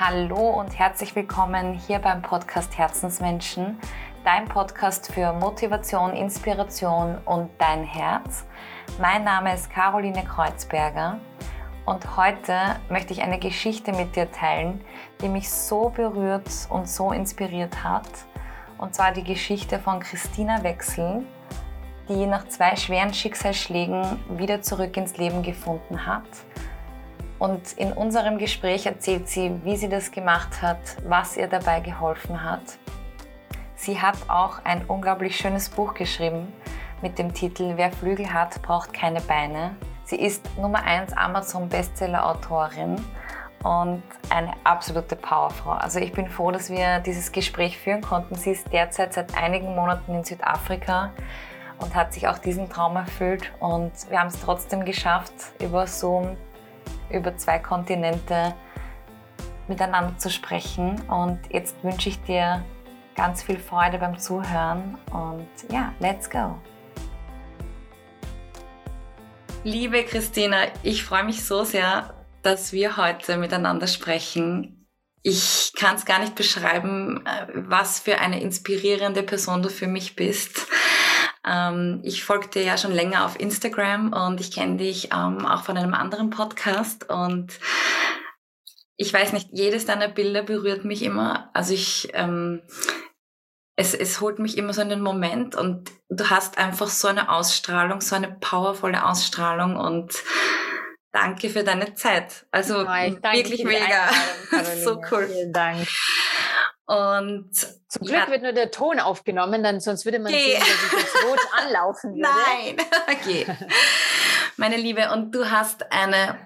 Hallo und herzlich willkommen hier beim Podcast Herzensmenschen, dein Podcast für Motivation, Inspiration und dein Herz. Mein Name ist Caroline Kreuzberger und heute möchte ich eine Geschichte mit dir teilen, die mich so berührt und so inspiriert hat. Und zwar die Geschichte von Christina Wechsel, die nach zwei schweren Schicksalsschlägen wieder zurück ins Leben gefunden hat und in unserem Gespräch erzählt sie, wie sie das gemacht hat, was ihr dabei geholfen hat. Sie hat auch ein unglaublich schönes Buch geschrieben mit dem Titel Wer Flügel hat, braucht keine Beine. Sie ist Nummer 1 Amazon Bestseller Autorin und eine absolute Powerfrau. Also ich bin froh, dass wir dieses Gespräch führen konnten. Sie ist derzeit seit einigen Monaten in Südafrika und hat sich auch diesen Traum erfüllt und wir haben es trotzdem geschafft, über Zoom über zwei Kontinente miteinander zu sprechen. Und jetzt wünsche ich dir ganz viel Freude beim Zuhören und ja, let's go. Liebe Christina, ich freue mich so sehr, dass wir heute miteinander sprechen. Ich kann es gar nicht beschreiben, äh, was für eine inspirierende Person du für mich bist. Ähm, ich folge dir ja schon länger auf Instagram und ich kenne dich ähm, auch von einem anderen Podcast und ich weiß nicht, jedes deiner Bilder berührt mich immer. Also ich, ähm, es, es holt mich immer so in den Moment und du hast einfach so eine Ausstrahlung, so eine powervolle Ausstrahlung und danke für deine Zeit. Also oh, wirklich mega. so cool. Vielen Dank. Und zum Glück ja. wird nur der Ton aufgenommen, dann sonst würde man okay. sehen, dass ich jetzt rot anlaufen würde. Nein, okay. Meine Liebe, und du hast eine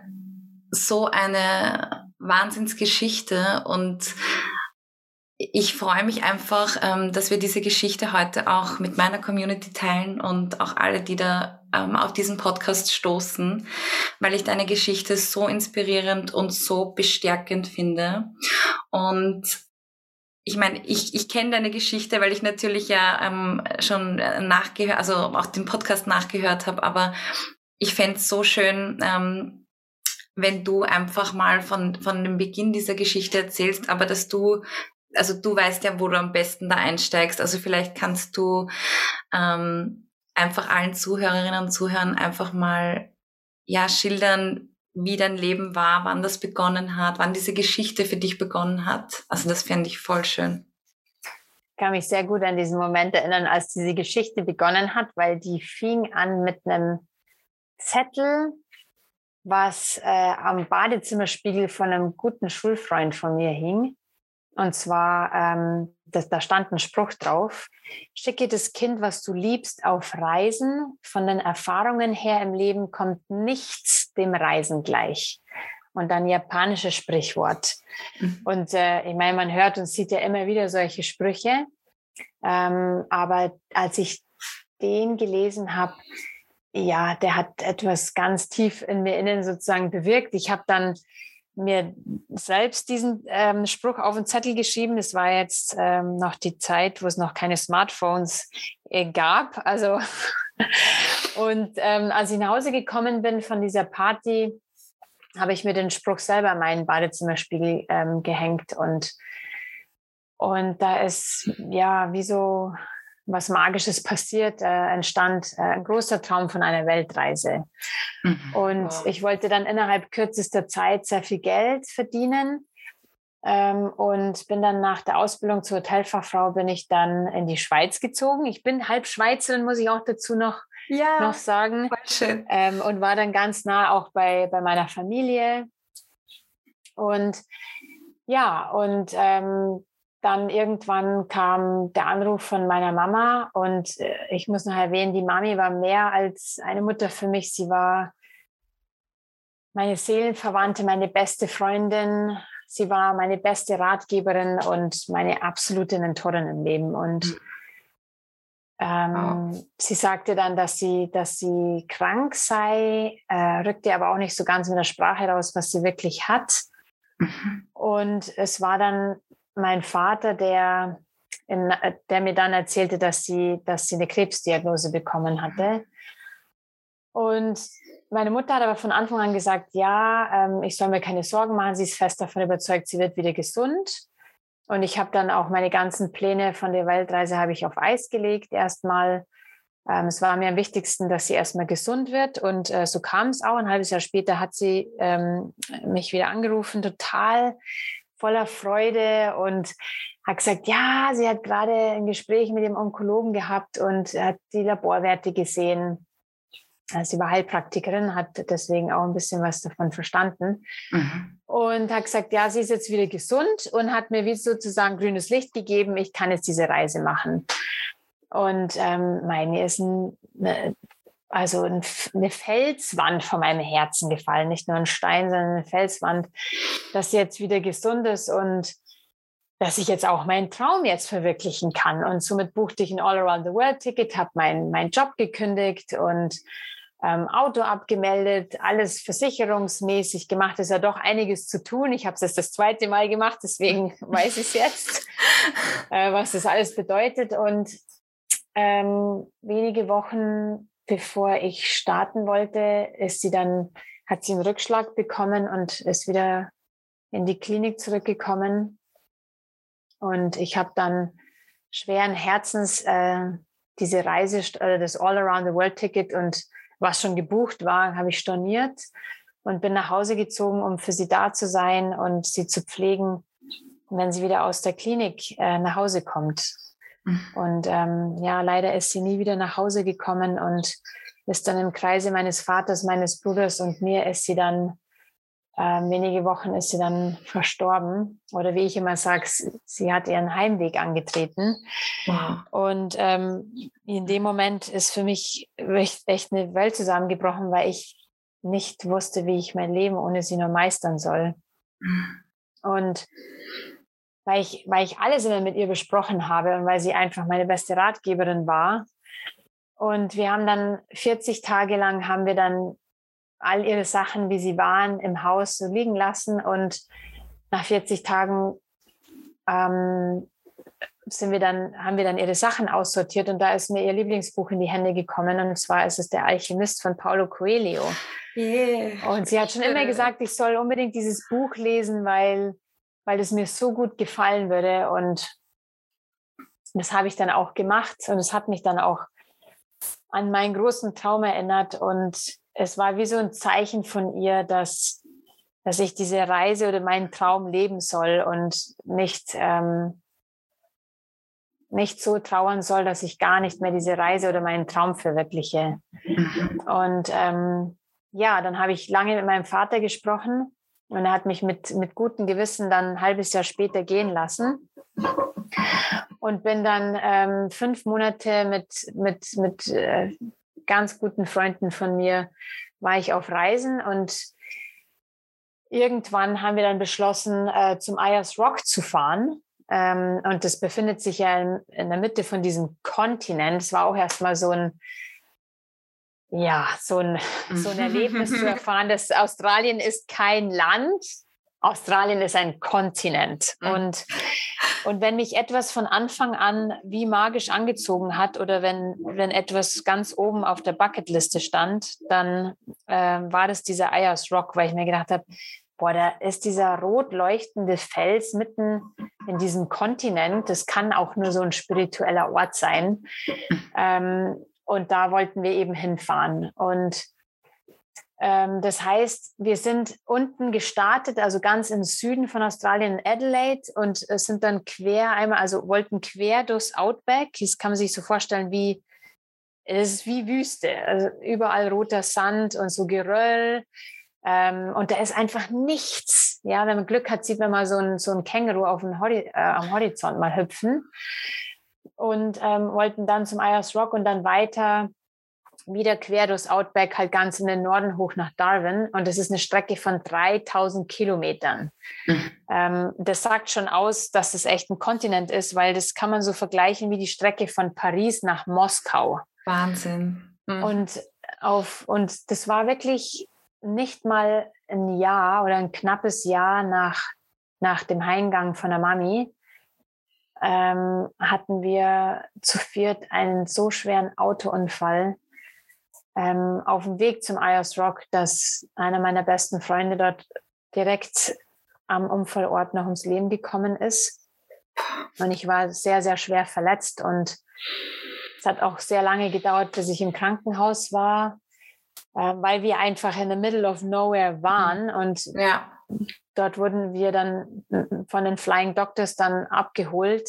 so eine Wahnsinnsgeschichte und ich freue mich einfach, ähm, dass wir diese Geschichte heute auch mit meiner Community teilen und auch alle, die da ähm, auf diesen Podcast stoßen, weil ich deine Geschichte so inspirierend und so bestärkend finde. Und ich meine, ich, ich kenne deine Geschichte, weil ich natürlich ja ähm, schon nachgehört, also auch den Podcast nachgehört habe, aber ich fände es so schön, ähm, wenn du einfach mal von, von dem Beginn dieser Geschichte erzählst, aber dass du, also du weißt ja, wo du am besten da einsteigst. Also vielleicht kannst du ähm, einfach allen Zuhörerinnen und Zuhörern einfach mal ja schildern, wie dein Leben war, wann das begonnen hat, wann diese Geschichte für dich begonnen hat. Also das fände ich voll schön. Ich kann mich sehr gut an diesen Moment erinnern, als diese Geschichte begonnen hat, weil die fing an mit einem Zettel, was äh, am Badezimmerspiegel von einem guten Schulfreund von mir hing. Und zwar, ähm, das, da stand ein Spruch drauf, schicke das Kind, was du liebst, auf Reisen. Von den Erfahrungen her im Leben kommt nichts dem Reisen gleich. Und dann japanisches Sprichwort. Mhm. Und äh, ich meine, man hört und sieht ja immer wieder solche Sprüche. Ähm, aber als ich den gelesen habe, ja, der hat etwas ganz tief in mir innen sozusagen bewirkt. Ich habe dann mir selbst diesen ähm, Spruch auf den Zettel geschrieben. Es war jetzt ähm, noch die Zeit, wo es noch keine Smartphones äh, gab. Also und ähm, als ich nach Hause gekommen bin von dieser Party, habe ich mir den Spruch selber in meinen Badezimmerspiegel ähm, gehängt und und da ist ja wie so was Magisches passiert, äh, entstand äh, ein großer Traum von einer Weltreise. Mhm. Und wow. ich wollte dann innerhalb kürzester Zeit sehr viel Geld verdienen. Ähm, und bin dann nach der Ausbildung zur Hotelfachfrau bin ich dann in die Schweiz gezogen. Ich bin halb Schweizerin, muss ich auch dazu noch, ja, noch sagen. Schön. Ähm, und war dann ganz nah auch bei, bei meiner Familie. Und ja, und ähm, dann irgendwann kam der Anruf von meiner Mama und äh, ich muss noch erwähnen, die Mami war mehr als eine Mutter für mich. Sie war meine Seelenverwandte, meine beste Freundin. Sie war meine beste Ratgeberin und meine absolute Mentorin im Leben. Und hm. ähm, oh. sie sagte dann, dass sie, dass sie krank sei, äh, rückte aber auch nicht so ganz mit der Sprache raus, was sie wirklich hat. Mhm. Und es war dann mein Vater, der, in, der mir dann erzählte, dass sie, dass sie eine Krebsdiagnose bekommen hatte. Und meine Mutter hat aber von Anfang an gesagt, ja, ähm, ich soll mir keine Sorgen machen. Sie ist fest davon überzeugt, sie wird wieder gesund. Und ich habe dann auch meine ganzen Pläne von der Weltreise habe ich auf Eis gelegt erstmal. Ähm, es war mir am wichtigsten, dass sie erstmal gesund wird. Und äh, so kam es auch. Ein halbes Jahr später hat sie ähm, mich wieder angerufen, total voller Freude und hat gesagt, ja, sie hat gerade ein Gespräch mit dem Onkologen gehabt und hat die Laborwerte gesehen. Sie war Heilpraktikerin, hat deswegen auch ein bisschen was davon verstanden. Mhm. Und hat gesagt, ja, sie ist jetzt wieder gesund und hat mir wie sozusagen grünes Licht gegeben, ich kann jetzt diese Reise machen. Und ähm, meine ist ein, eine, also eine Felswand von meinem Herzen gefallen, nicht nur ein Stein, sondern eine Felswand, dass sie jetzt wieder gesund ist und dass ich jetzt auch meinen Traum jetzt verwirklichen kann. Und somit buchte ich ein All-Around-the-World-Ticket, habe meinen mein Job gekündigt und ähm, Auto abgemeldet, alles versicherungsmäßig gemacht. Es ist ja doch einiges zu tun. Ich habe es jetzt das zweite Mal gemacht, deswegen weiß ich jetzt, äh, was das alles bedeutet. Und ähm, wenige Wochen bevor ich starten wollte, ist sie dann, hat sie einen Rückschlag bekommen und ist wieder in die Klinik zurückgekommen. Und ich habe dann schweren Herzens äh, diese Reise, äh, das All-Around-the-World-Ticket und was schon gebucht war, habe ich storniert und bin nach Hause gezogen, um für sie da zu sein und sie zu pflegen, wenn sie wieder aus der Klinik äh, nach Hause kommt. Mhm. Und ähm, ja, leider ist sie nie wieder nach Hause gekommen und ist dann im Kreise meines Vaters, meines Bruders und mir ist sie dann, äh, wenige Wochen ist sie dann verstorben. Oder wie ich immer sage, sie hat ihren Heimweg angetreten. Wow. Und ähm, in dem Moment ist für mich echt, echt eine Welt zusammengebrochen, weil ich nicht wusste, wie ich mein Leben ohne sie nur meistern soll. Und weil ich, weil ich alles immer mit ihr besprochen habe und weil sie einfach meine beste Ratgeberin war. Und wir haben dann 40 Tage lang haben wir dann all ihre Sachen, wie sie waren, im Haus so liegen lassen. Und nach 40 Tagen ähm, sind wir dann, haben wir dann ihre Sachen aussortiert und da ist mir ihr Lieblingsbuch in die Hände gekommen und zwar ist es Der Alchemist von Paulo Coelho. Yeah. Und sie hat schon immer gesagt, ich soll unbedingt dieses Buch lesen, weil weil es mir so gut gefallen würde. Und das habe ich dann auch gemacht und es hat mich dann auch an meinen großen Traum erinnert. Und es war wie so ein Zeichen von ihr, dass, dass ich diese Reise oder meinen Traum leben soll und nicht, ähm, nicht so trauern soll, dass ich gar nicht mehr diese Reise oder meinen Traum verwirkliche. Mhm. Und ähm, ja, dann habe ich lange mit meinem Vater gesprochen und er hat mich mit, mit gutem Gewissen dann ein halbes Jahr später gehen lassen. Und bin dann ähm, fünf Monate mit, mit, mit äh, ganz guten Freunden von mir, war ich auf Reisen und irgendwann haben wir dann beschlossen, äh, zum Ayers Rock zu fahren. Ähm, und das befindet sich ja in, in, der Mitte von diesem Kontinent. Es war auch erstmal so ein, ja, so ein, so ein Erlebnis zu erfahren, dass Australien ist kein Land, Australien ist ein Kontinent. Mhm. Und, und wenn mich etwas von Anfang an wie magisch angezogen hat oder wenn, wenn etwas ganz oben auf der Bucketliste stand, dann äh, war das dieser Ayers Rock, weil ich mir gedacht habe, boah, da ist dieser rot leuchtende Fels mitten in diesem Kontinent. Das kann auch nur so ein spiritueller Ort sein. Mhm. Ähm, und da wollten wir eben hinfahren. Und das heißt, wir sind unten gestartet, also ganz im Süden von Australien in Adelaide und sind dann quer einmal, also wollten quer durchs Outback. Das kann man sich so vorstellen wie, es ist wie Wüste. Also überall roter Sand und so Geröll. Ähm, und da ist einfach nichts. Ja, wenn man Glück hat, sieht man mal so ein, so ein Känguru auf dem Hori äh, am Horizont mal hüpfen und ähm, wollten dann zum Ayers Rock und dann weiter wieder quer durchs Outback, halt ganz in den Norden hoch nach Darwin. Und das ist eine Strecke von 3000 Kilometern. Mhm. Ähm, das sagt schon aus, dass es echt ein Kontinent ist, weil das kann man so vergleichen wie die Strecke von Paris nach Moskau. Wahnsinn. Mhm. Und, auf, und das war wirklich nicht mal ein Jahr oder ein knappes Jahr nach, nach dem Heimgang von der Mami, ähm, hatten wir zu viert einen so schweren Autounfall, ähm, auf dem Weg zum IOS Rock, dass einer meiner besten Freunde dort direkt am Unfallort noch ums Leben gekommen ist. Und ich war sehr, sehr schwer verletzt und es hat auch sehr lange gedauert, bis ich im Krankenhaus war, äh, weil wir einfach in the middle of nowhere waren und ja. dort wurden wir dann von den Flying Doctors dann abgeholt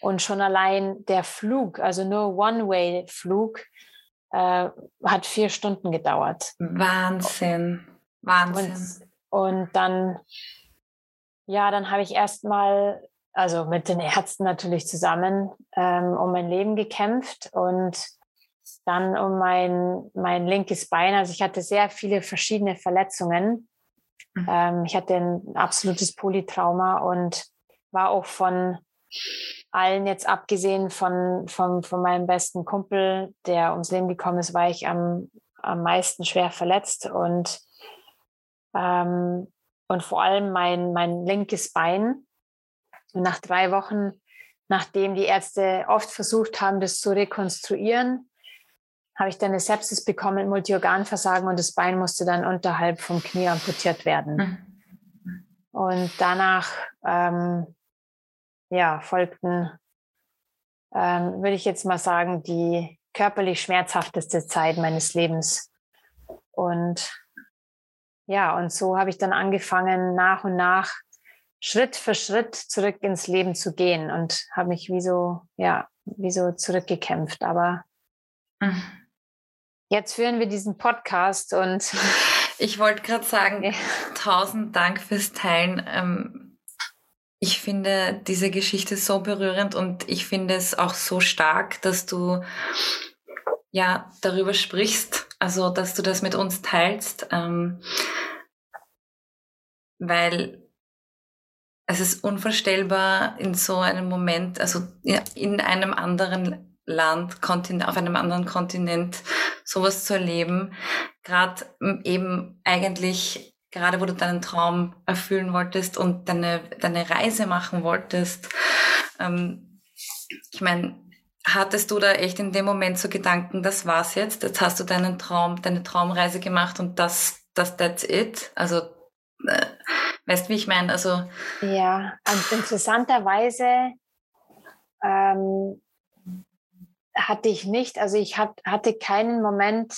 und schon allein der Flug, also nur One-Way-Flug, äh, hat vier Stunden gedauert. Wahnsinn, Wahnsinn. Und, und dann, ja, dann habe ich erstmal, also mit den Ärzten natürlich zusammen, ähm, um mein Leben gekämpft und dann um mein, mein linkes Bein. Also ich hatte sehr viele verschiedene Verletzungen. Mhm. Ähm, ich hatte ein absolutes Polytrauma und war auch von allen jetzt abgesehen von, von, von meinem besten Kumpel, der ums Leben gekommen ist, war ich am, am meisten schwer verletzt und, ähm, und vor allem mein, mein linkes Bein. Und nach drei Wochen, nachdem die Ärzte oft versucht haben, das zu rekonstruieren, habe ich dann eine Sepsis bekommen, Multiorganversagen und das Bein musste dann unterhalb vom Knie amputiert werden. Mhm. Und danach ähm, ja, folgten, ähm, würde ich jetzt mal sagen, die körperlich schmerzhafteste Zeit meines Lebens. Und ja, und so habe ich dann angefangen, nach und nach Schritt für Schritt zurück ins Leben zu gehen und habe mich wie so, ja, wie so zurückgekämpft. Aber mhm. jetzt führen wir diesen Podcast und ich wollte gerade sagen, tausend Dank fürs Teilen. Ich finde diese Geschichte so berührend und ich finde es auch so stark, dass du ja darüber sprichst, also dass du das mit uns teilst, ähm, weil es ist unvorstellbar in so einem Moment, also in einem anderen Land, Kontinent, auf einem anderen Kontinent sowas zu erleben, gerade eben eigentlich gerade wo du deinen Traum erfüllen wolltest und deine, deine Reise machen wolltest. Ähm, ich meine, hattest du da echt in dem Moment so Gedanken, das war's jetzt, jetzt hast du deinen Traum, deine Traumreise gemacht und das, das that's it? Also, äh, weißt wie ich meine? Also, ja, und interessanterweise ähm, hatte ich nicht, also ich hat, hatte keinen Moment,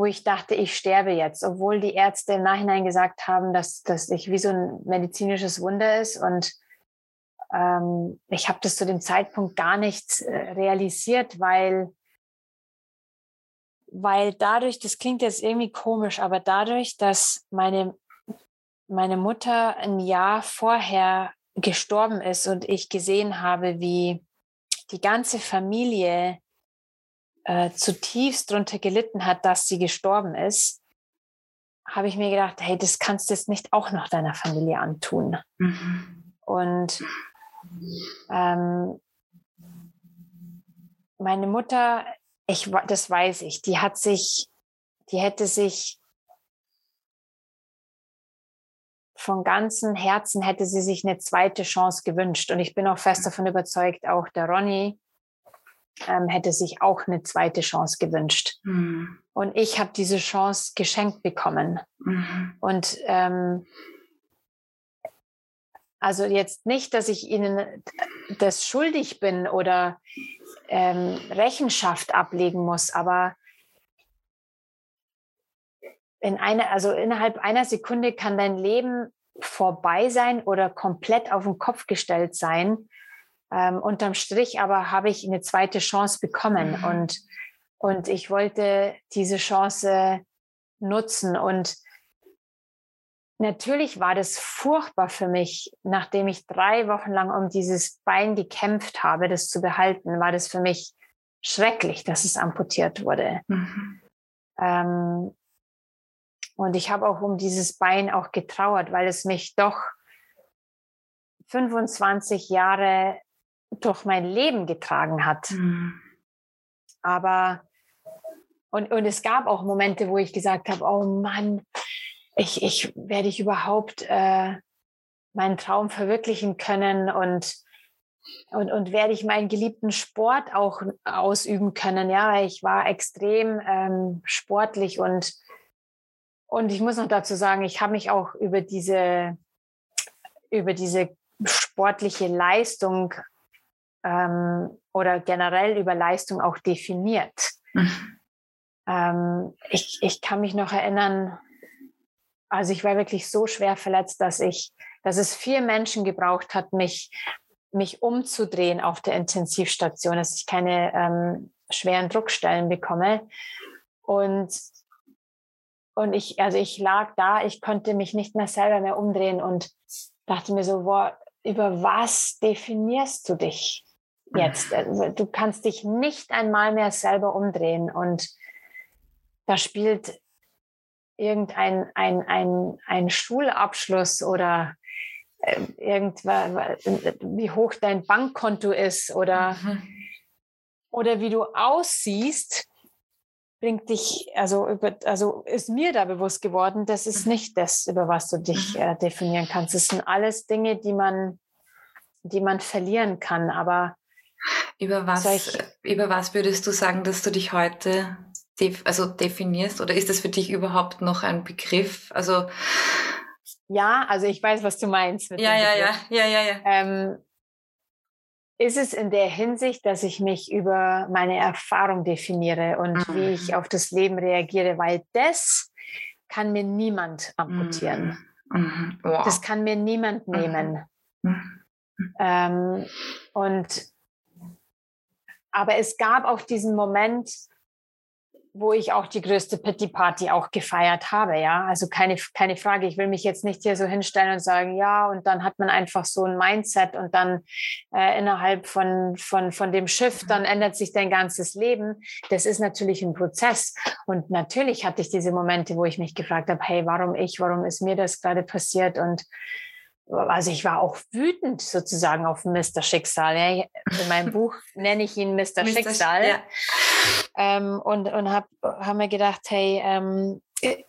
wo ich dachte, ich sterbe jetzt, obwohl die Ärzte im Nachhinein gesagt haben, dass das ich wie so ein medizinisches Wunder ist. Und ähm, ich habe das zu dem Zeitpunkt gar nicht äh, realisiert, weil, weil dadurch, das klingt jetzt irgendwie komisch, aber dadurch, dass meine, meine Mutter ein Jahr vorher gestorben ist und ich gesehen habe, wie die ganze Familie äh, zutiefst darunter gelitten hat, dass sie gestorben ist, habe ich mir gedacht, hey, das kannst du jetzt nicht auch noch deiner Familie antun. Mhm. Und ähm, meine Mutter, ich, das weiß ich, die hat sich, die hätte sich von ganzem Herzen hätte sie sich eine zweite Chance gewünscht. Und ich bin auch fest davon überzeugt, auch der Ronny, ähm, hätte sich auch eine zweite Chance gewünscht. Mhm. Und ich habe diese Chance geschenkt bekommen. Mhm. Und ähm, also jetzt nicht, dass ich ihnen das schuldig bin oder ähm, Rechenschaft ablegen muss, aber in einer, also innerhalb einer Sekunde kann dein Leben vorbei sein oder komplett auf den Kopf gestellt sein. Ähm, unterm Strich aber habe ich eine zweite Chance bekommen mhm. und, und ich wollte diese Chance nutzen. Und natürlich war das furchtbar für mich, nachdem ich drei Wochen lang um dieses Bein gekämpft habe, das zu behalten, war das für mich schrecklich, dass es amputiert wurde. Mhm. Ähm, und ich habe auch um dieses Bein auch getrauert, weil es mich doch 25 Jahre durch mein Leben getragen hat. Mhm. Aber und, und es gab auch Momente, wo ich gesagt habe, oh Mann, ich, ich werde ich überhaupt äh, meinen Traum verwirklichen können und und, und werde ich meinen geliebten Sport auch ausüben können. Ja, ich war extrem ähm, sportlich und, und ich muss noch dazu sagen, ich habe mich auch über diese, über diese sportliche Leistung ähm, oder generell über Leistung auch definiert. Mhm. Ähm, ich, ich kann mich noch erinnern, also ich war wirklich so schwer verletzt, dass ich, dass es vier Menschen gebraucht hat, mich, mich umzudrehen auf der Intensivstation, dass ich keine ähm, schweren Druckstellen bekomme. Und, und ich, also ich lag da, ich konnte mich nicht mehr selber mehr umdrehen und dachte mir so, boah, über was definierst du dich jetzt? Also du kannst dich nicht einmal mehr selber umdrehen und da spielt irgendein ein, ein, ein Schulabschluss oder äh, irgendwas, wie hoch dein Bankkonto ist oder, mhm. oder wie du aussiehst, bringt dich, also, über, also ist mir da bewusst geworden, das ist mhm. nicht das, über was du dich mhm. äh, definieren kannst. Das sind alles Dinge, die man, die man verlieren kann. Aber über was, ich, über was würdest du sagen, dass du dich heute def also definierst? Oder ist das für dich überhaupt noch ein Begriff? Also ja, also ich weiß, was du meinst. ja, ja, ja, ja, ja, ja. Ähm, ist es in der Hinsicht, dass ich mich über meine Erfahrung definiere und mhm. wie ich auf das Leben reagiere, weil das kann mir niemand amputieren. Mhm. Wow. Das kann mir niemand mhm. nehmen. Mhm. Ähm, und aber es gab auch diesen Moment, wo ich auch die größte Pity Party auch gefeiert habe, ja. Also keine, keine Frage. Ich will mich jetzt nicht hier so hinstellen und sagen, ja, und dann hat man einfach so ein Mindset und dann äh, innerhalb von, von, von dem Schiff, dann ändert sich dein ganzes Leben. Das ist natürlich ein Prozess. Und natürlich hatte ich diese Momente, wo ich mich gefragt habe, hey, warum ich, warum ist mir das gerade passiert? Und also ich war auch wütend sozusagen auf Mr. Schicksal. Ja. In meinem Buch nenne ich ihn Mr. Schicksal. Ja. Ähm, und und habe hab mir gedacht, hey, ähm, äh,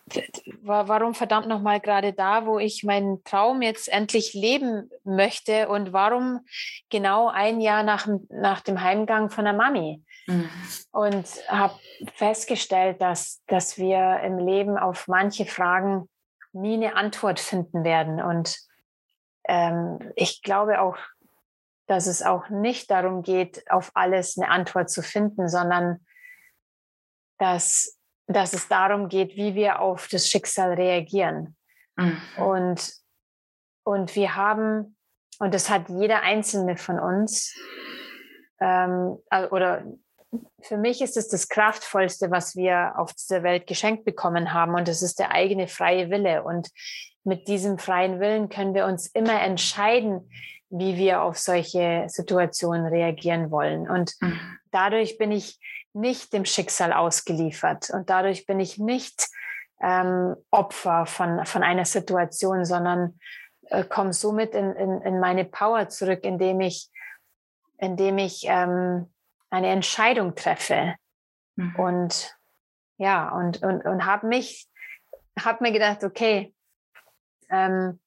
warum verdammt nochmal gerade da, wo ich meinen Traum jetzt endlich leben möchte und warum genau ein Jahr nach, nach dem Heimgang von der Mami? Mhm. Und habe festgestellt, dass, dass wir im Leben auf manche Fragen nie eine Antwort finden werden. Und ähm, ich glaube auch, dass es auch nicht darum geht, auf alles eine Antwort zu finden, sondern dass, dass es darum geht, wie wir auf das Schicksal reagieren. Mhm. Und, und wir haben, und das hat jeder einzelne von uns, ähm, oder für mich ist es das Kraftvollste, was wir auf dieser Welt geschenkt bekommen haben. Und das ist der eigene freie Wille. Und mit diesem freien Willen können wir uns immer entscheiden, wie wir auf solche Situationen reagieren wollen. Und mhm. dadurch bin ich nicht dem Schicksal ausgeliefert und dadurch bin ich nicht ähm, Opfer von, von einer Situation, sondern äh, komme somit in, in, in meine Power zurück, indem ich, indem ich ähm, eine Entscheidung treffe. Mhm. Und ja, und, und, und habe mich, habe mir gedacht, okay, ähm,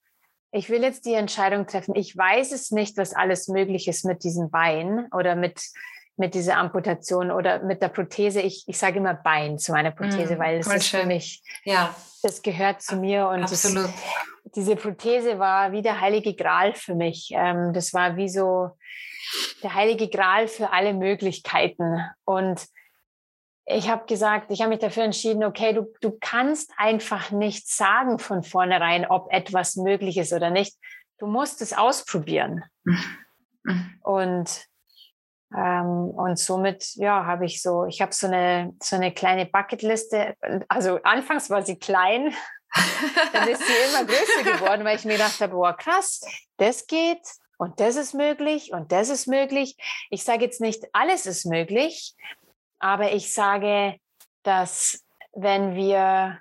ich will jetzt die Entscheidung treffen. Ich weiß es nicht, was alles möglich ist mit diesem Bein oder mit, mit dieser Amputation oder mit der Prothese. Ich, ich sage immer Bein zu meiner Prothese, mm, weil es ist schön. für mich, ja. das gehört zu mir. Und. Das, diese Prothese war wie der heilige Gral für mich. Ähm, das war wie so der heilige Gral für alle Möglichkeiten. Und ich habe gesagt, ich habe mich dafür entschieden, okay, du, du kannst einfach nicht sagen von vornherein, ob etwas möglich ist oder nicht. Du musst es ausprobieren. Mhm. Und, ähm, und somit, ja, habe ich so, ich habe so eine, so eine kleine Bucketliste. Also anfangs war sie klein, dann ist sie immer größer geworden, weil ich mir gedacht habe, boah, krass, das geht und das ist möglich und das ist möglich. Ich sage jetzt nicht, alles ist möglich, aber ich sage, dass wenn wir,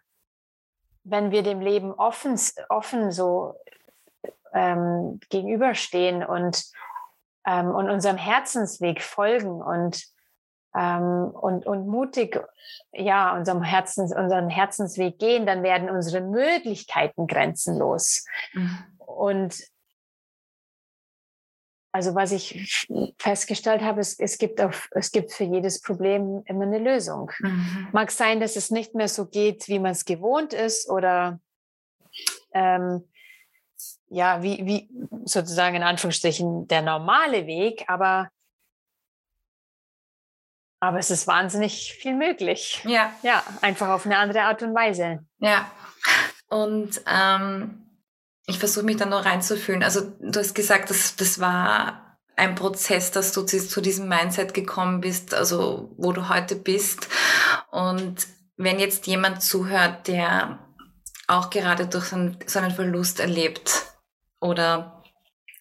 wenn wir dem Leben offen, offen so ähm, gegenüberstehen und, ähm, und unserem Herzensweg folgen und, ähm, und, und mutig ja, unserem Herzens, unseren Herzensweg gehen, dann werden unsere Möglichkeiten grenzenlos. Mhm. Und also was ich festgestellt habe, es, es, gibt auf, es gibt für jedes Problem immer eine Lösung. Mhm. Mag sein, dass es nicht mehr so geht, wie man es gewohnt ist oder ähm, ja, wie, wie sozusagen in Anführungsstrichen der normale Weg, aber, aber es ist wahnsinnig viel möglich. Ja. Ja, einfach auf eine andere Art und Weise. Ja. Und ähm, ich versuche mich da noch reinzufühlen. Also du hast gesagt, dass das war ein Prozess, dass du zu diesem Mindset gekommen bist, also wo du heute bist. Und wenn jetzt jemand zuhört, der auch gerade durch so einen, so einen Verlust erlebt oder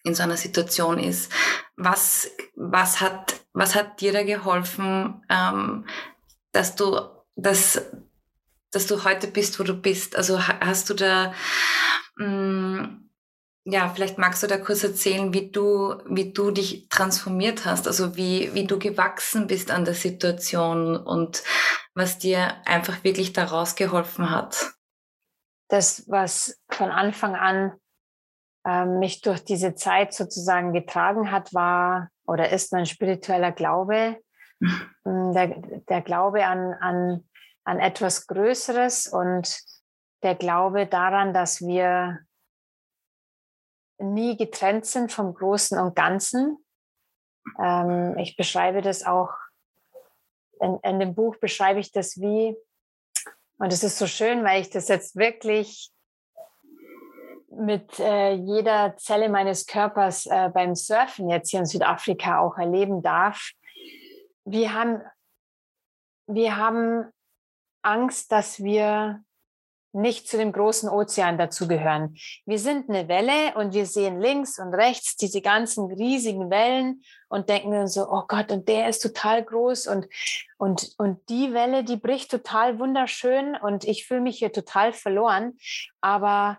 in so einer Situation ist, was, was, hat, was hat dir da geholfen, ähm, dass du das dass du heute bist, wo du bist? Also hast du da, ja, vielleicht magst du da kurz erzählen, wie du, wie du dich transformiert hast, also wie, wie du gewachsen bist an der Situation und was dir einfach wirklich daraus geholfen hat. Das, was von Anfang an äh, mich durch diese Zeit sozusagen getragen hat, war oder ist mein spiritueller Glaube, mhm. der, der Glaube an, an an etwas Größeres und der Glaube daran, dass wir nie getrennt sind vom Großen und Ganzen. Ähm, ich beschreibe das auch, in, in dem Buch beschreibe ich das wie, und es ist so schön, weil ich das jetzt wirklich mit äh, jeder Zelle meines Körpers äh, beim Surfen jetzt hier in Südafrika auch erleben darf. Wir haben, wir haben Angst, dass wir nicht zu dem großen Ozean dazugehören. Wir sind eine Welle und wir sehen links und rechts diese ganzen riesigen Wellen und denken dann so, oh Gott, und der ist total groß und, und, und die Welle, die bricht total wunderschön und ich fühle mich hier total verloren. Aber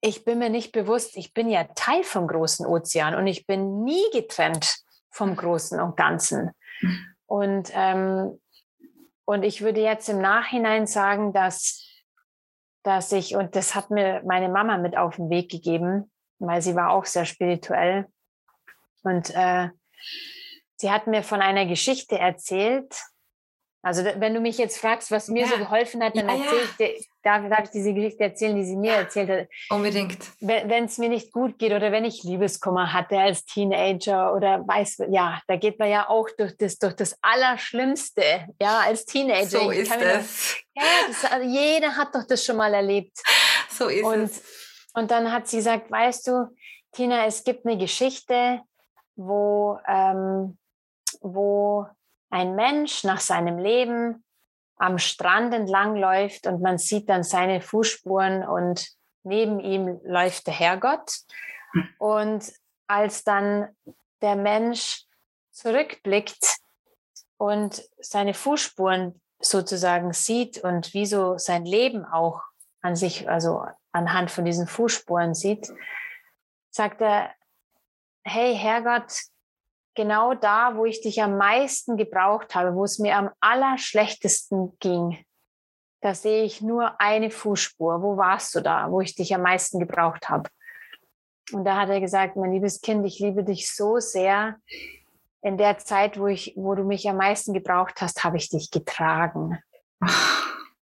ich bin mir nicht bewusst, ich bin ja Teil vom großen Ozean und ich bin nie getrennt vom Großen und Ganzen. Mhm. Und ähm, und ich würde jetzt im Nachhinein sagen, dass, dass ich, und das hat mir meine Mama mit auf den Weg gegeben, weil sie war auch sehr spirituell. Und äh, sie hat mir von einer Geschichte erzählt, also wenn du mich jetzt fragst, was mir ja. so geholfen hat, dann ja, erzähle ich dir, darf, darf ich diese Geschichte erzählen, die sie mir erzählt hat. Unbedingt. Wenn es mir nicht gut geht oder wenn ich Liebeskummer hatte als Teenager oder weiß, ja, da geht man ja auch durch das, durch das Allerschlimmste, ja, als Teenager. So ist es. Ja, das, also jeder hat doch das schon mal erlebt. So ist und, es. Und dann hat sie gesagt, weißt du, Tina, es gibt eine Geschichte, wo, ähm, wo ein Mensch nach seinem Leben am Strand entlang läuft und man sieht dann seine Fußspuren und neben ihm läuft der Herrgott. Und als dann der Mensch zurückblickt und seine Fußspuren sozusagen sieht und wie so sein Leben auch an sich, also anhand von diesen Fußspuren sieht, sagt er, hey Herrgott, genau da, wo ich dich am meisten gebraucht habe, wo es mir am allerschlechtesten ging, da sehe ich nur eine Fußspur. Wo warst du da, wo ich dich am meisten gebraucht habe? Und da hat er gesagt, mein liebes Kind, ich liebe dich so sehr. In der Zeit, wo, ich, wo du mich am meisten gebraucht hast, habe ich dich getragen.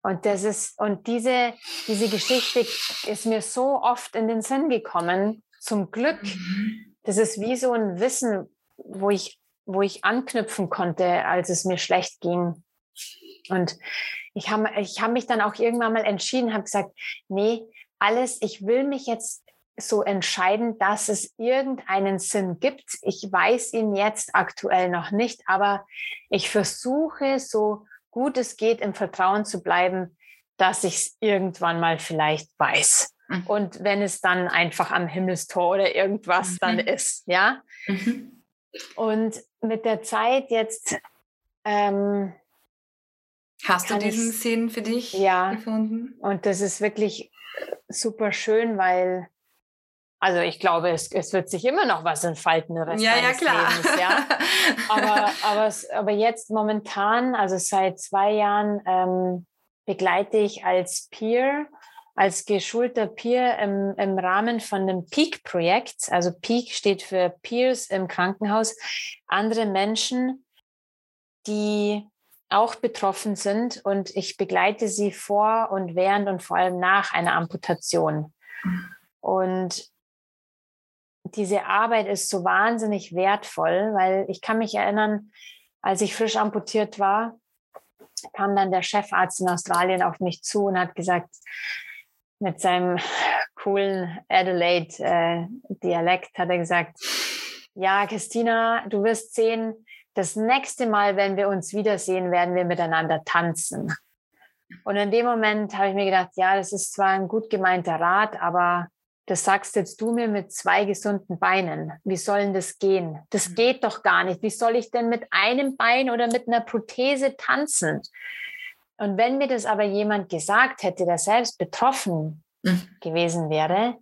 Und das ist, und diese, diese Geschichte ist mir so oft in den Sinn gekommen. Zum Glück. Mhm. Das ist wie so ein Wissen, wo ich, wo ich anknüpfen konnte, als es mir schlecht ging. Und ich habe ich hab mich dann auch irgendwann mal entschieden, habe gesagt, nee, alles, ich will mich jetzt so entscheiden, dass es irgendeinen Sinn gibt. Ich weiß ihn jetzt aktuell noch nicht, aber ich versuche so gut es geht im Vertrauen zu bleiben, dass ich es irgendwann mal vielleicht weiß. Mhm. Und wenn es dann einfach am Himmelstor oder irgendwas mhm. dann ist, ja. Mhm. Und mit der Zeit jetzt. Ähm, Hast du diesen ich, Sinn für dich ja, gefunden? Und das ist wirklich super schön, weil, also ich glaube, es, es wird sich immer noch was entfalten. Rest ja, ja, klar. Lebens, ja? aber, aber, aber jetzt momentan, also seit zwei Jahren, ähm, begleite ich als Peer als geschulter Peer im, im Rahmen von dem Peak-Projekt, also Peak steht für Peers im Krankenhaus, andere Menschen, die auch betroffen sind und ich begleite sie vor und während und vor allem nach einer Amputation. Und diese Arbeit ist so wahnsinnig wertvoll, weil ich kann mich erinnern, als ich frisch amputiert war, kam dann der Chefarzt in Australien auf mich zu und hat gesagt, mit seinem coolen Adelaide-Dialekt äh, hat er gesagt, ja, Christina, du wirst sehen, das nächste Mal, wenn wir uns wiedersehen, werden wir miteinander tanzen. Und in dem Moment habe ich mir gedacht, ja, das ist zwar ein gut gemeinter Rat, aber das sagst jetzt du mir mit zwei gesunden Beinen. Wie soll denn das gehen? Das mhm. geht doch gar nicht. Wie soll ich denn mit einem Bein oder mit einer Prothese tanzen? Und wenn mir das aber jemand gesagt hätte, der selbst betroffen mhm. gewesen wäre,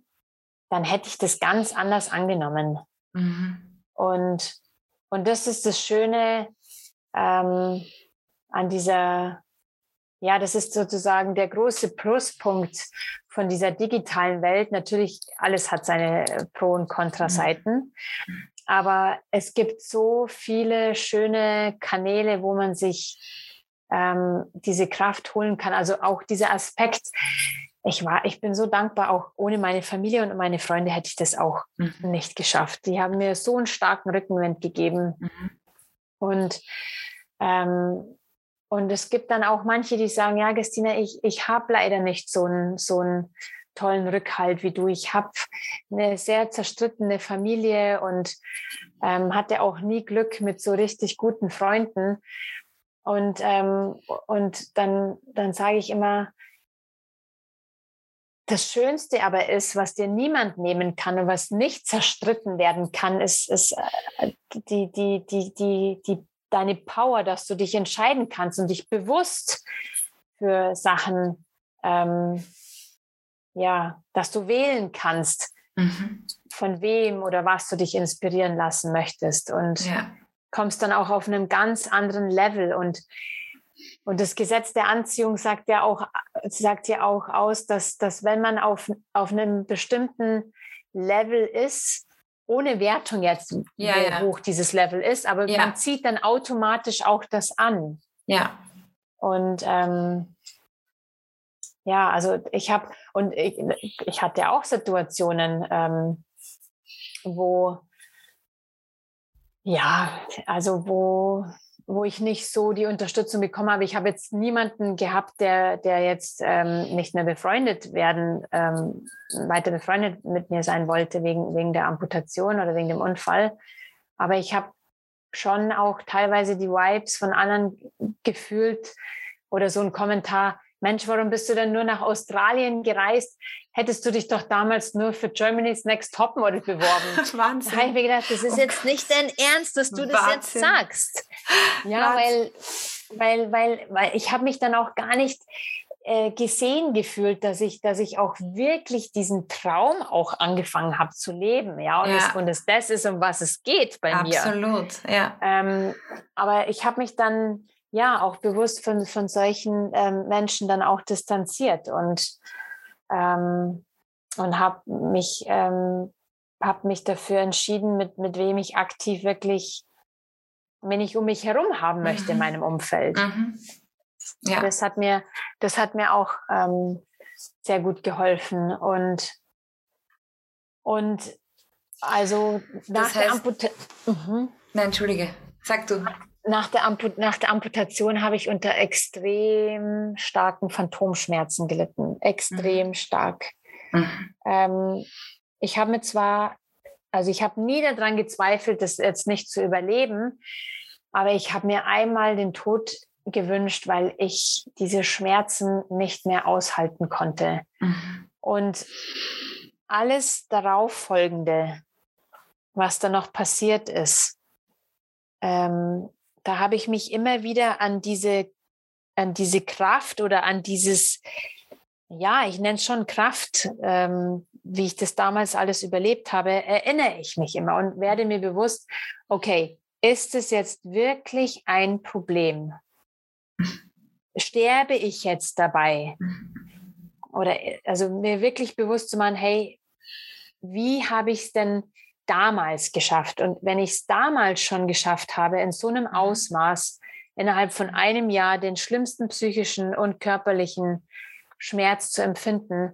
dann hätte ich das ganz anders angenommen. Mhm. Und, und das ist das Schöne ähm, an dieser ja, das ist sozusagen der große Pluspunkt von dieser digitalen Welt. Natürlich, alles hat seine Pro- und Kontraseiten. Aber es gibt so viele schöne Kanäle, wo man sich ähm, diese Kraft holen kann. Also auch dieser Aspekt. Ich war, ich bin so dankbar, auch ohne meine Familie und meine Freunde hätte ich das auch mhm. nicht geschafft. Die haben mir so einen starken Rückenwind gegeben. Mhm. Und ähm, und es gibt dann auch manche, die sagen, ja, Christina, ich, ich habe leider nicht so einen, so einen tollen Rückhalt wie du. Ich habe eine sehr zerstrittene Familie und ähm, hatte auch nie Glück mit so richtig guten Freunden. Und, ähm, und dann, dann sage ich immer, das Schönste aber ist, was dir niemand nehmen kann und was nicht zerstritten werden kann, ist, ist äh, die, die, die, die, die deine Power, dass du dich entscheiden kannst und dich bewusst für Sachen, ähm, ja, dass du wählen kannst, mhm. von wem oder was du dich inspirieren lassen möchtest und ja. Kommst dann auch auf einem ganz anderen Level und und das Gesetz der Anziehung sagt ja auch, sagt ja auch aus, dass, dass wenn man auf, auf einem bestimmten Level ist, ohne Wertung jetzt, ja, wie ja. hoch dieses Level ist, aber ja. man zieht dann automatisch auch das an. Ja. Und ähm, ja, also ich habe, und ich, ich hatte auch Situationen, ähm, wo, ja, also wo wo ich nicht so die Unterstützung bekommen habe. Ich habe jetzt niemanden gehabt, der, der jetzt ähm, nicht mehr befreundet werden, ähm, weiter befreundet mit mir sein wollte wegen, wegen der Amputation oder wegen dem Unfall. Aber ich habe schon auch teilweise die Vibes von anderen gefühlt oder so ein Kommentar, Mensch, warum bist du denn nur nach Australien gereist? Hättest du dich doch damals nur für Germany's Next Topmodel beworben. Wahnsinn. Da habe ich mir gedacht, das ist oh jetzt nicht dein Ernst, dass du das Wahnsinn. jetzt sagst. Ja, weil, weil, weil, weil ich habe mich dann auch gar nicht äh, gesehen gefühlt, dass ich, dass ich auch wirklich diesen Traum auch angefangen habe zu leben, ja, und, ja. Es, und es das ist, um was es geht bei Absolut, mir. Absolut, ja. Ähm, aber ich habe mich dann ja auch bewusst von, von solchen ähm, Menschen dann auch distanziert und, ähm, und habe mich, ähm, hab mich dafür entschieden, mit, mit wem ich aktiv wirklich, wenn ich um mich herum haben möchte mhm. in meinem Umfeld. Mhm. Ja. Das hat mir, das hat mir auch ähm, sehr gut geholfen und und also nach das heißt, der Amputation. Mhm. Nein, entschuldige. Sag du nach der, Amput nach der Amputation habe ich unter extrem starken Phantomschmerzen gelitten. Extrem mhm. stark. Mhm. Ähm, ich habe mir zwar, also ich habe nie daran gezweifelt, das jetzt nicht zu überleben, aber ich habe mir einmal den Tod gewünscht, weil ich diese Schmerzen nicht mehr aushalten konnte. Mhm. Und alles darauf folgende, was da noch passiert ist, ähm, da habe ich mich immer wieder an diese, an diese Kraft oder an dieses, ja, ich nenne es schon Kraft, ähm, wie ich das damals alles überlebt habe, erinnere ich mich immer und werde mir bewusst, okay, ist es jetzt wirklich ein Problem? Sterbe ich jetzt dabei? oder also mir wirklich bewusst zu machen, hey, wie habe ich es denn damals geschafft? Und wenn ich es damals schon geschafft habe, in so einem mhm. Ausmaß, innerhalb von einem Jahr den schlimmsten psychischen und körperlichen Schmerz zu empfinden,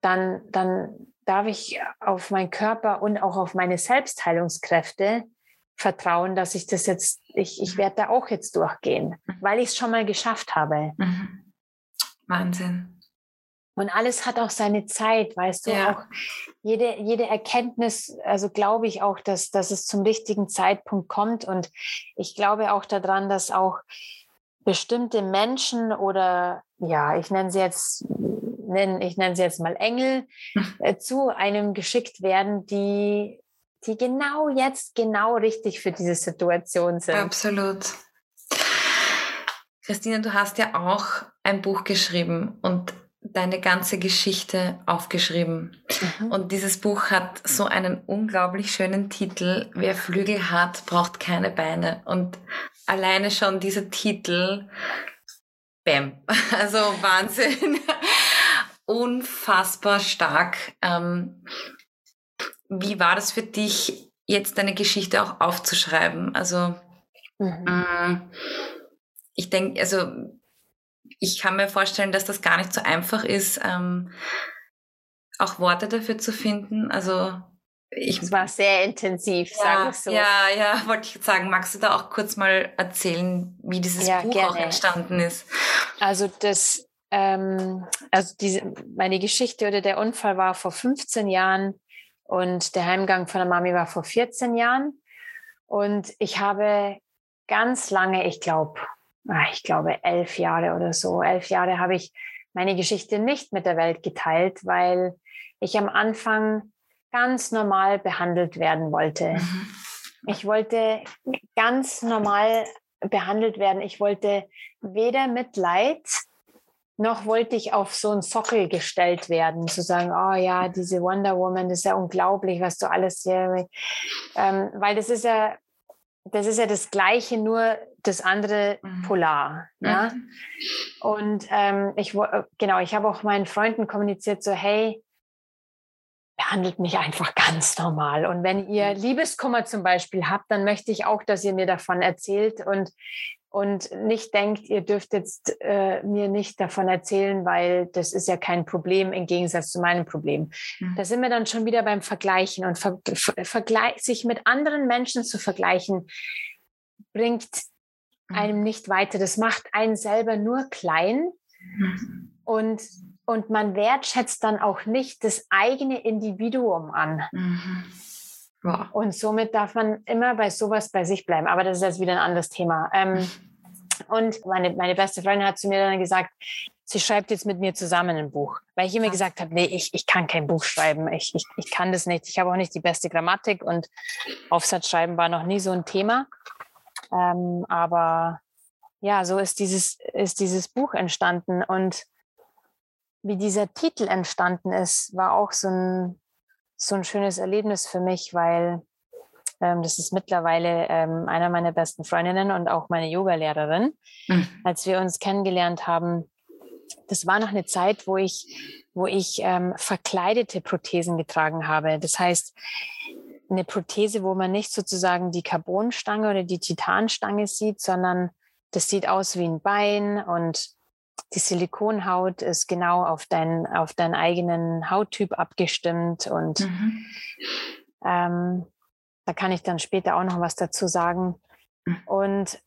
dann, dann darf ich auf meinen Körper und auch auf meine Selbstheilungskräfte vertrauen, dass ich das jetzt, ich, ich werde da auch jetzt durchgehen, mhm. weil ich es schon mal geschafft habe. Mhm. Wahnsinn. Und alles hat auch seine Zeit, weißt du, ja. auch jede, jede Erkenntnis, also glaube ich auch, dass, dass es zum richtigen Zeitpunkt kommt. Und ich glaube auch daran, dass auch bestimmte Menschen oder ja, ich nenne sie jetzt, nenne, ich nenne sie jetzt mal Engel, äh, zu einem geschickt werden, die, die genau jetzt genau richtig für diese Situation sind. Absolut. Christine, du hast ja auch ein Buch geschrieben und deine ganze Geschichte aufgeschrieben. Mhm. Und dieses Buch hat so einen unglaublich schönen Titel. Wer Flügel hat, braucht keine Beine. Und alleine schon dieser Titel, bam, also Wahnsinn. Unfassbar stark. Ähm, wie war das für dich, jetzt deine Geschichte auch aufzuschreiben? Also, mhm. Mm, ich denke, also ich kann mir vorstellen, dass das gar nicht so einfach ist, ähm, auch Worte dafür zu finden. Also ich, es war sehr intensiv, ja, sage ich so. Ja, ja, wollte ich sagen. Magst du da auch kurz mal erzählen, wie dieses ja, Buch gerne. auch entstanden ist? Also das, ähm, also diese, meine Geschichte oder der Unfall war vor 15 Jahren und der Heimgang von der Mami war vor 14 Jahren. Und ich habe ganz lange, ich glaube, ich glaube, elf Jahre oder so. Elf Jahre habe ich meine Geschichte nicht mit der Welt geteilt, weil ich am Anfang ganz normal behandelt werden wollte. Mhm. Ich wollte ganz normal behandelt werden. Ich wollte weder Mitleid, noch wollte ich auf so einen Sockel gestellt werden, zu sagen, oh ja, diese Wonder Woman, das ist ja unglaublich, was du alles hier, ähm, weil das ist ja das ist ja das Gleiche, nur das andere mhm. polar. Ja? Mhm. Und ähm, ich äh, genau, ich habe auch meinen Freunden kommuniziert, so hey, behandelt mich einfach ganz normal. Und wenn ihr mhm. Liebeskummer zum Beispiel habt, dann möchte ich auch, dass ihr mir davon erzählt und und nicht denkt, ihr dürft jetzt äh, mir nicht davon erzählen, weil das ist ja kein Problem im Gegensatz zu meinem Problem. Mhm. Da sind wir dann schon wieder beim Vergleichen und ver ver sich mit anderen Menschen zu vergleichen, bringt mhm. einem nicht weiter. Das macht einen selber nur klein mhm. und und man wertschätzt dann auch nicht das eigene Individuum an. Ja. Und somit darf man immer bei sowas bei sich bleiben. Aber das ist jetzt wieder ein anderes Thema. Ähm, und meine, meine beste Freundin hat zu mir dann gesagt, sie schreibt jetzt mit mir zusammen ein Buch. Weil ich immer gesagt habe, nee, ich, ich kann kein Buch schreiben. Ich, ich, ich kann das nicht. Ich habe auch nicht die beste Grammatik und Aufsatzschreiben war noch nie so ein Thema. Ähm, aber ja, so ist dieses, ist dieses Buch entstanden. Und wie dieser Titel entstanden ist, war auch so ein, so ein schönes Erlebnis für mich, weil ähm, das ist mittlerweile ähm, einer meiner besten Freundinnen und auch meine Yogalehrerin. Mhm. Als wir uns kennengelernt haben, das war noch eine Zeit, wo ich, wo ich ähm, verkleidete Prothesen getragen habe. Das heißt, eine Prothese, wo man nicht sozusagen die Carbonstange oder die Titanstange sieht, sondern das sieht aus wie ein Bein und die Silikonhaut ist genau auf, dein, auf deinen eigenen Hauttyp abgestimmt und mhm. ähm, da kann ich dann später auch noch was dazu sagen. Und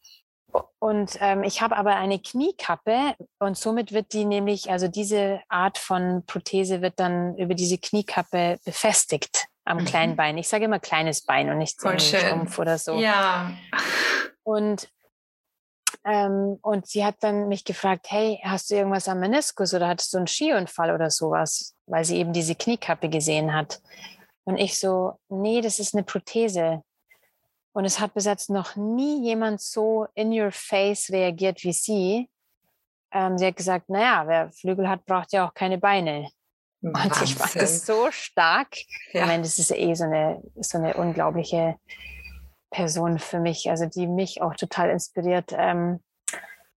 und ähm, ich habe aber eine Kniekappe und somit wird die nämlich, also diese Art von Prothese wird dann über diese Kniekappe befestigt am mhm. kleinen Bein. Ich sage immer kleines Bein und nicht so ein Stumpf oder so. Ja. Und ähm, und sie hat dann mich gefragt, hey, hast du irgendwas am Meniskus oder hattest du einen Skiunfall oder sowas? Weil sie eben diese Kniekappe gesehen hat. Und ich so, nee, das ist eine Prothese. Und es hat bis jetzt noch nie jemand so in your face reagiert wie sie. Ähm, sie hat gesagt, naja, wer Flügel hat, braucht ja auch keine Beine. Wahnsinn. Und ich fand das so stark. Ja. Ich meine, das ist eh so eine, so eine unglaubliche Person für mich, also die mich auch total inspiriert. Ähm,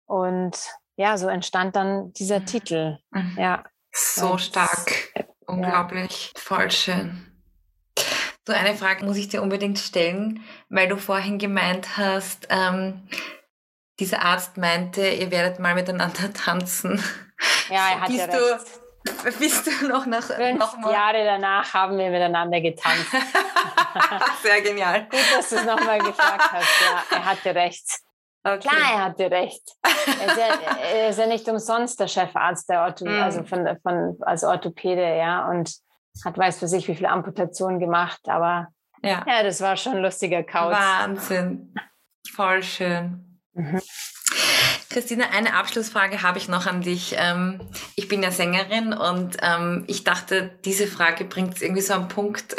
und ja, so entstand dann dieser mhm. Titel. Mhm. Ja. So stark. Unglaublich. Ja. Voll schön. So eine Frage muss ich dir unbedingt stellen, weil du vorhin gemeint hast, ähm, dieser Arzt meinte, ihr werdet mal miteinander tanzen. Ja, er hat bist ja recht. bist du noch nach fünf noch Jahre danach haben wir miteinander getanzt. Sehr genial. Gut, dass du es nochmal gefragt hast. Ja, er hatte recht. Okay. Klar, er hatte recht. Er ist, ja, er ist ja nicht umsonst der Chefarzt der Ortho, mm. also von, von als Orthopäde, ja, und hat weiß für sich wie viele Amputationen gemacht, aber ja, ja das war schon ein lustiger Kauz. Wahnsinn. Voll schön. Mhm. Christina, eine Abschlussfrage habe ich noch an dich. Ähm, ich bin ja Sängerin und ähm, ich dachte, diese Frage bringt es irgendwie so am Punkt.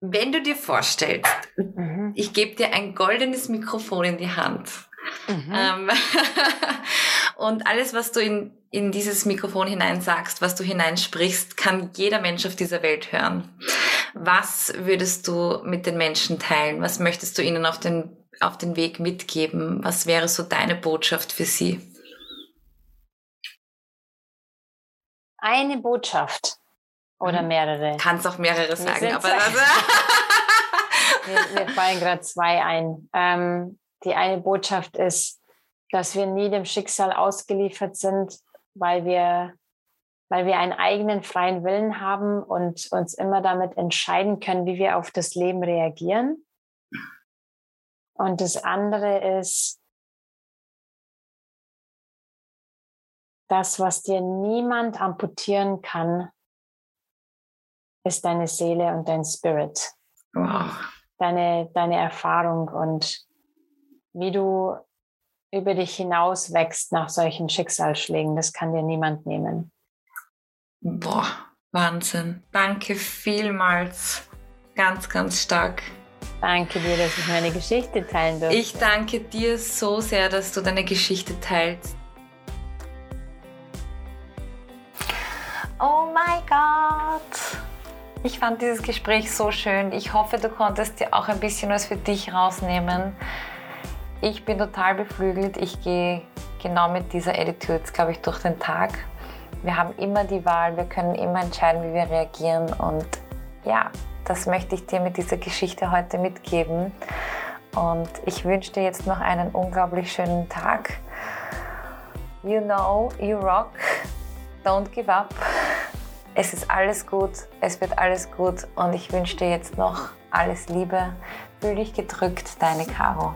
Wenn du dir vorstellst, mhm. ich gebe dir ein goldenes Mikrofon in die Hand mhm. ähm, und alles, was du in, in dieses Mikrofon hinein sagst, was du hineinsprichst, kann jeder Mensch auf dieser Welt hören. Was würdest du mit den Menschen teilen? Was möchtest du ihnen auf den, auf den Weg mitgeben? Was wäre so deine Botschaft für sie? Eine Botschaft. Oder mhm. mehrere? Kannst auch mehrere sagen, aber also mir, mir, fallen gerade zwei ein. Ähm, die eine Botschaft ist, dass wir nie dem Schicksal ausgeliefert sind, weil wir, weil wir einen eigenen freien Willen haben und uns immer damit entscheiden können, wie wir auf das Leben reagieren. Und das andere ist, das, was dir niemand amputieren kann, ist deine Seele und dein Spirit. Wow. Deine, deine Erfahrung und wie du über dich hinaus wächst nach solchen Schicksalsschlägen, das kann dir niemand nehmen. Boah, Wahnsinn. Danke vielmals. Ganz, ganz stark. Danke dir, dass ich meine Geschichte teilen durfte. Ich danke dir so sehr, dass du deine Geschichte teilst. Oh mein Gott! Ich fand dieses Gespräch so schön. Ich hoffe, du konntest dir auch ein bisschen was für dich rausnehmen. Ich bin total beflügelt. Ich gehe genau mit dieser Attitude, glaube ich, durch den Tag. Wir haben immer die Wahl, wir können immer entscheiden, wie wir reagieren. Und ja, das möchte ich dir mit dieser Geschichte heute mitgeben. Und ich wünsche dir jetzt noch einen unglaublich schönen Tag. You know, you rock. Don't give up es ist alles gut, es wird alles gut und ich wünsche dir jetzt noch alles Liebe. Fühl dich gedrückt, deine Caro.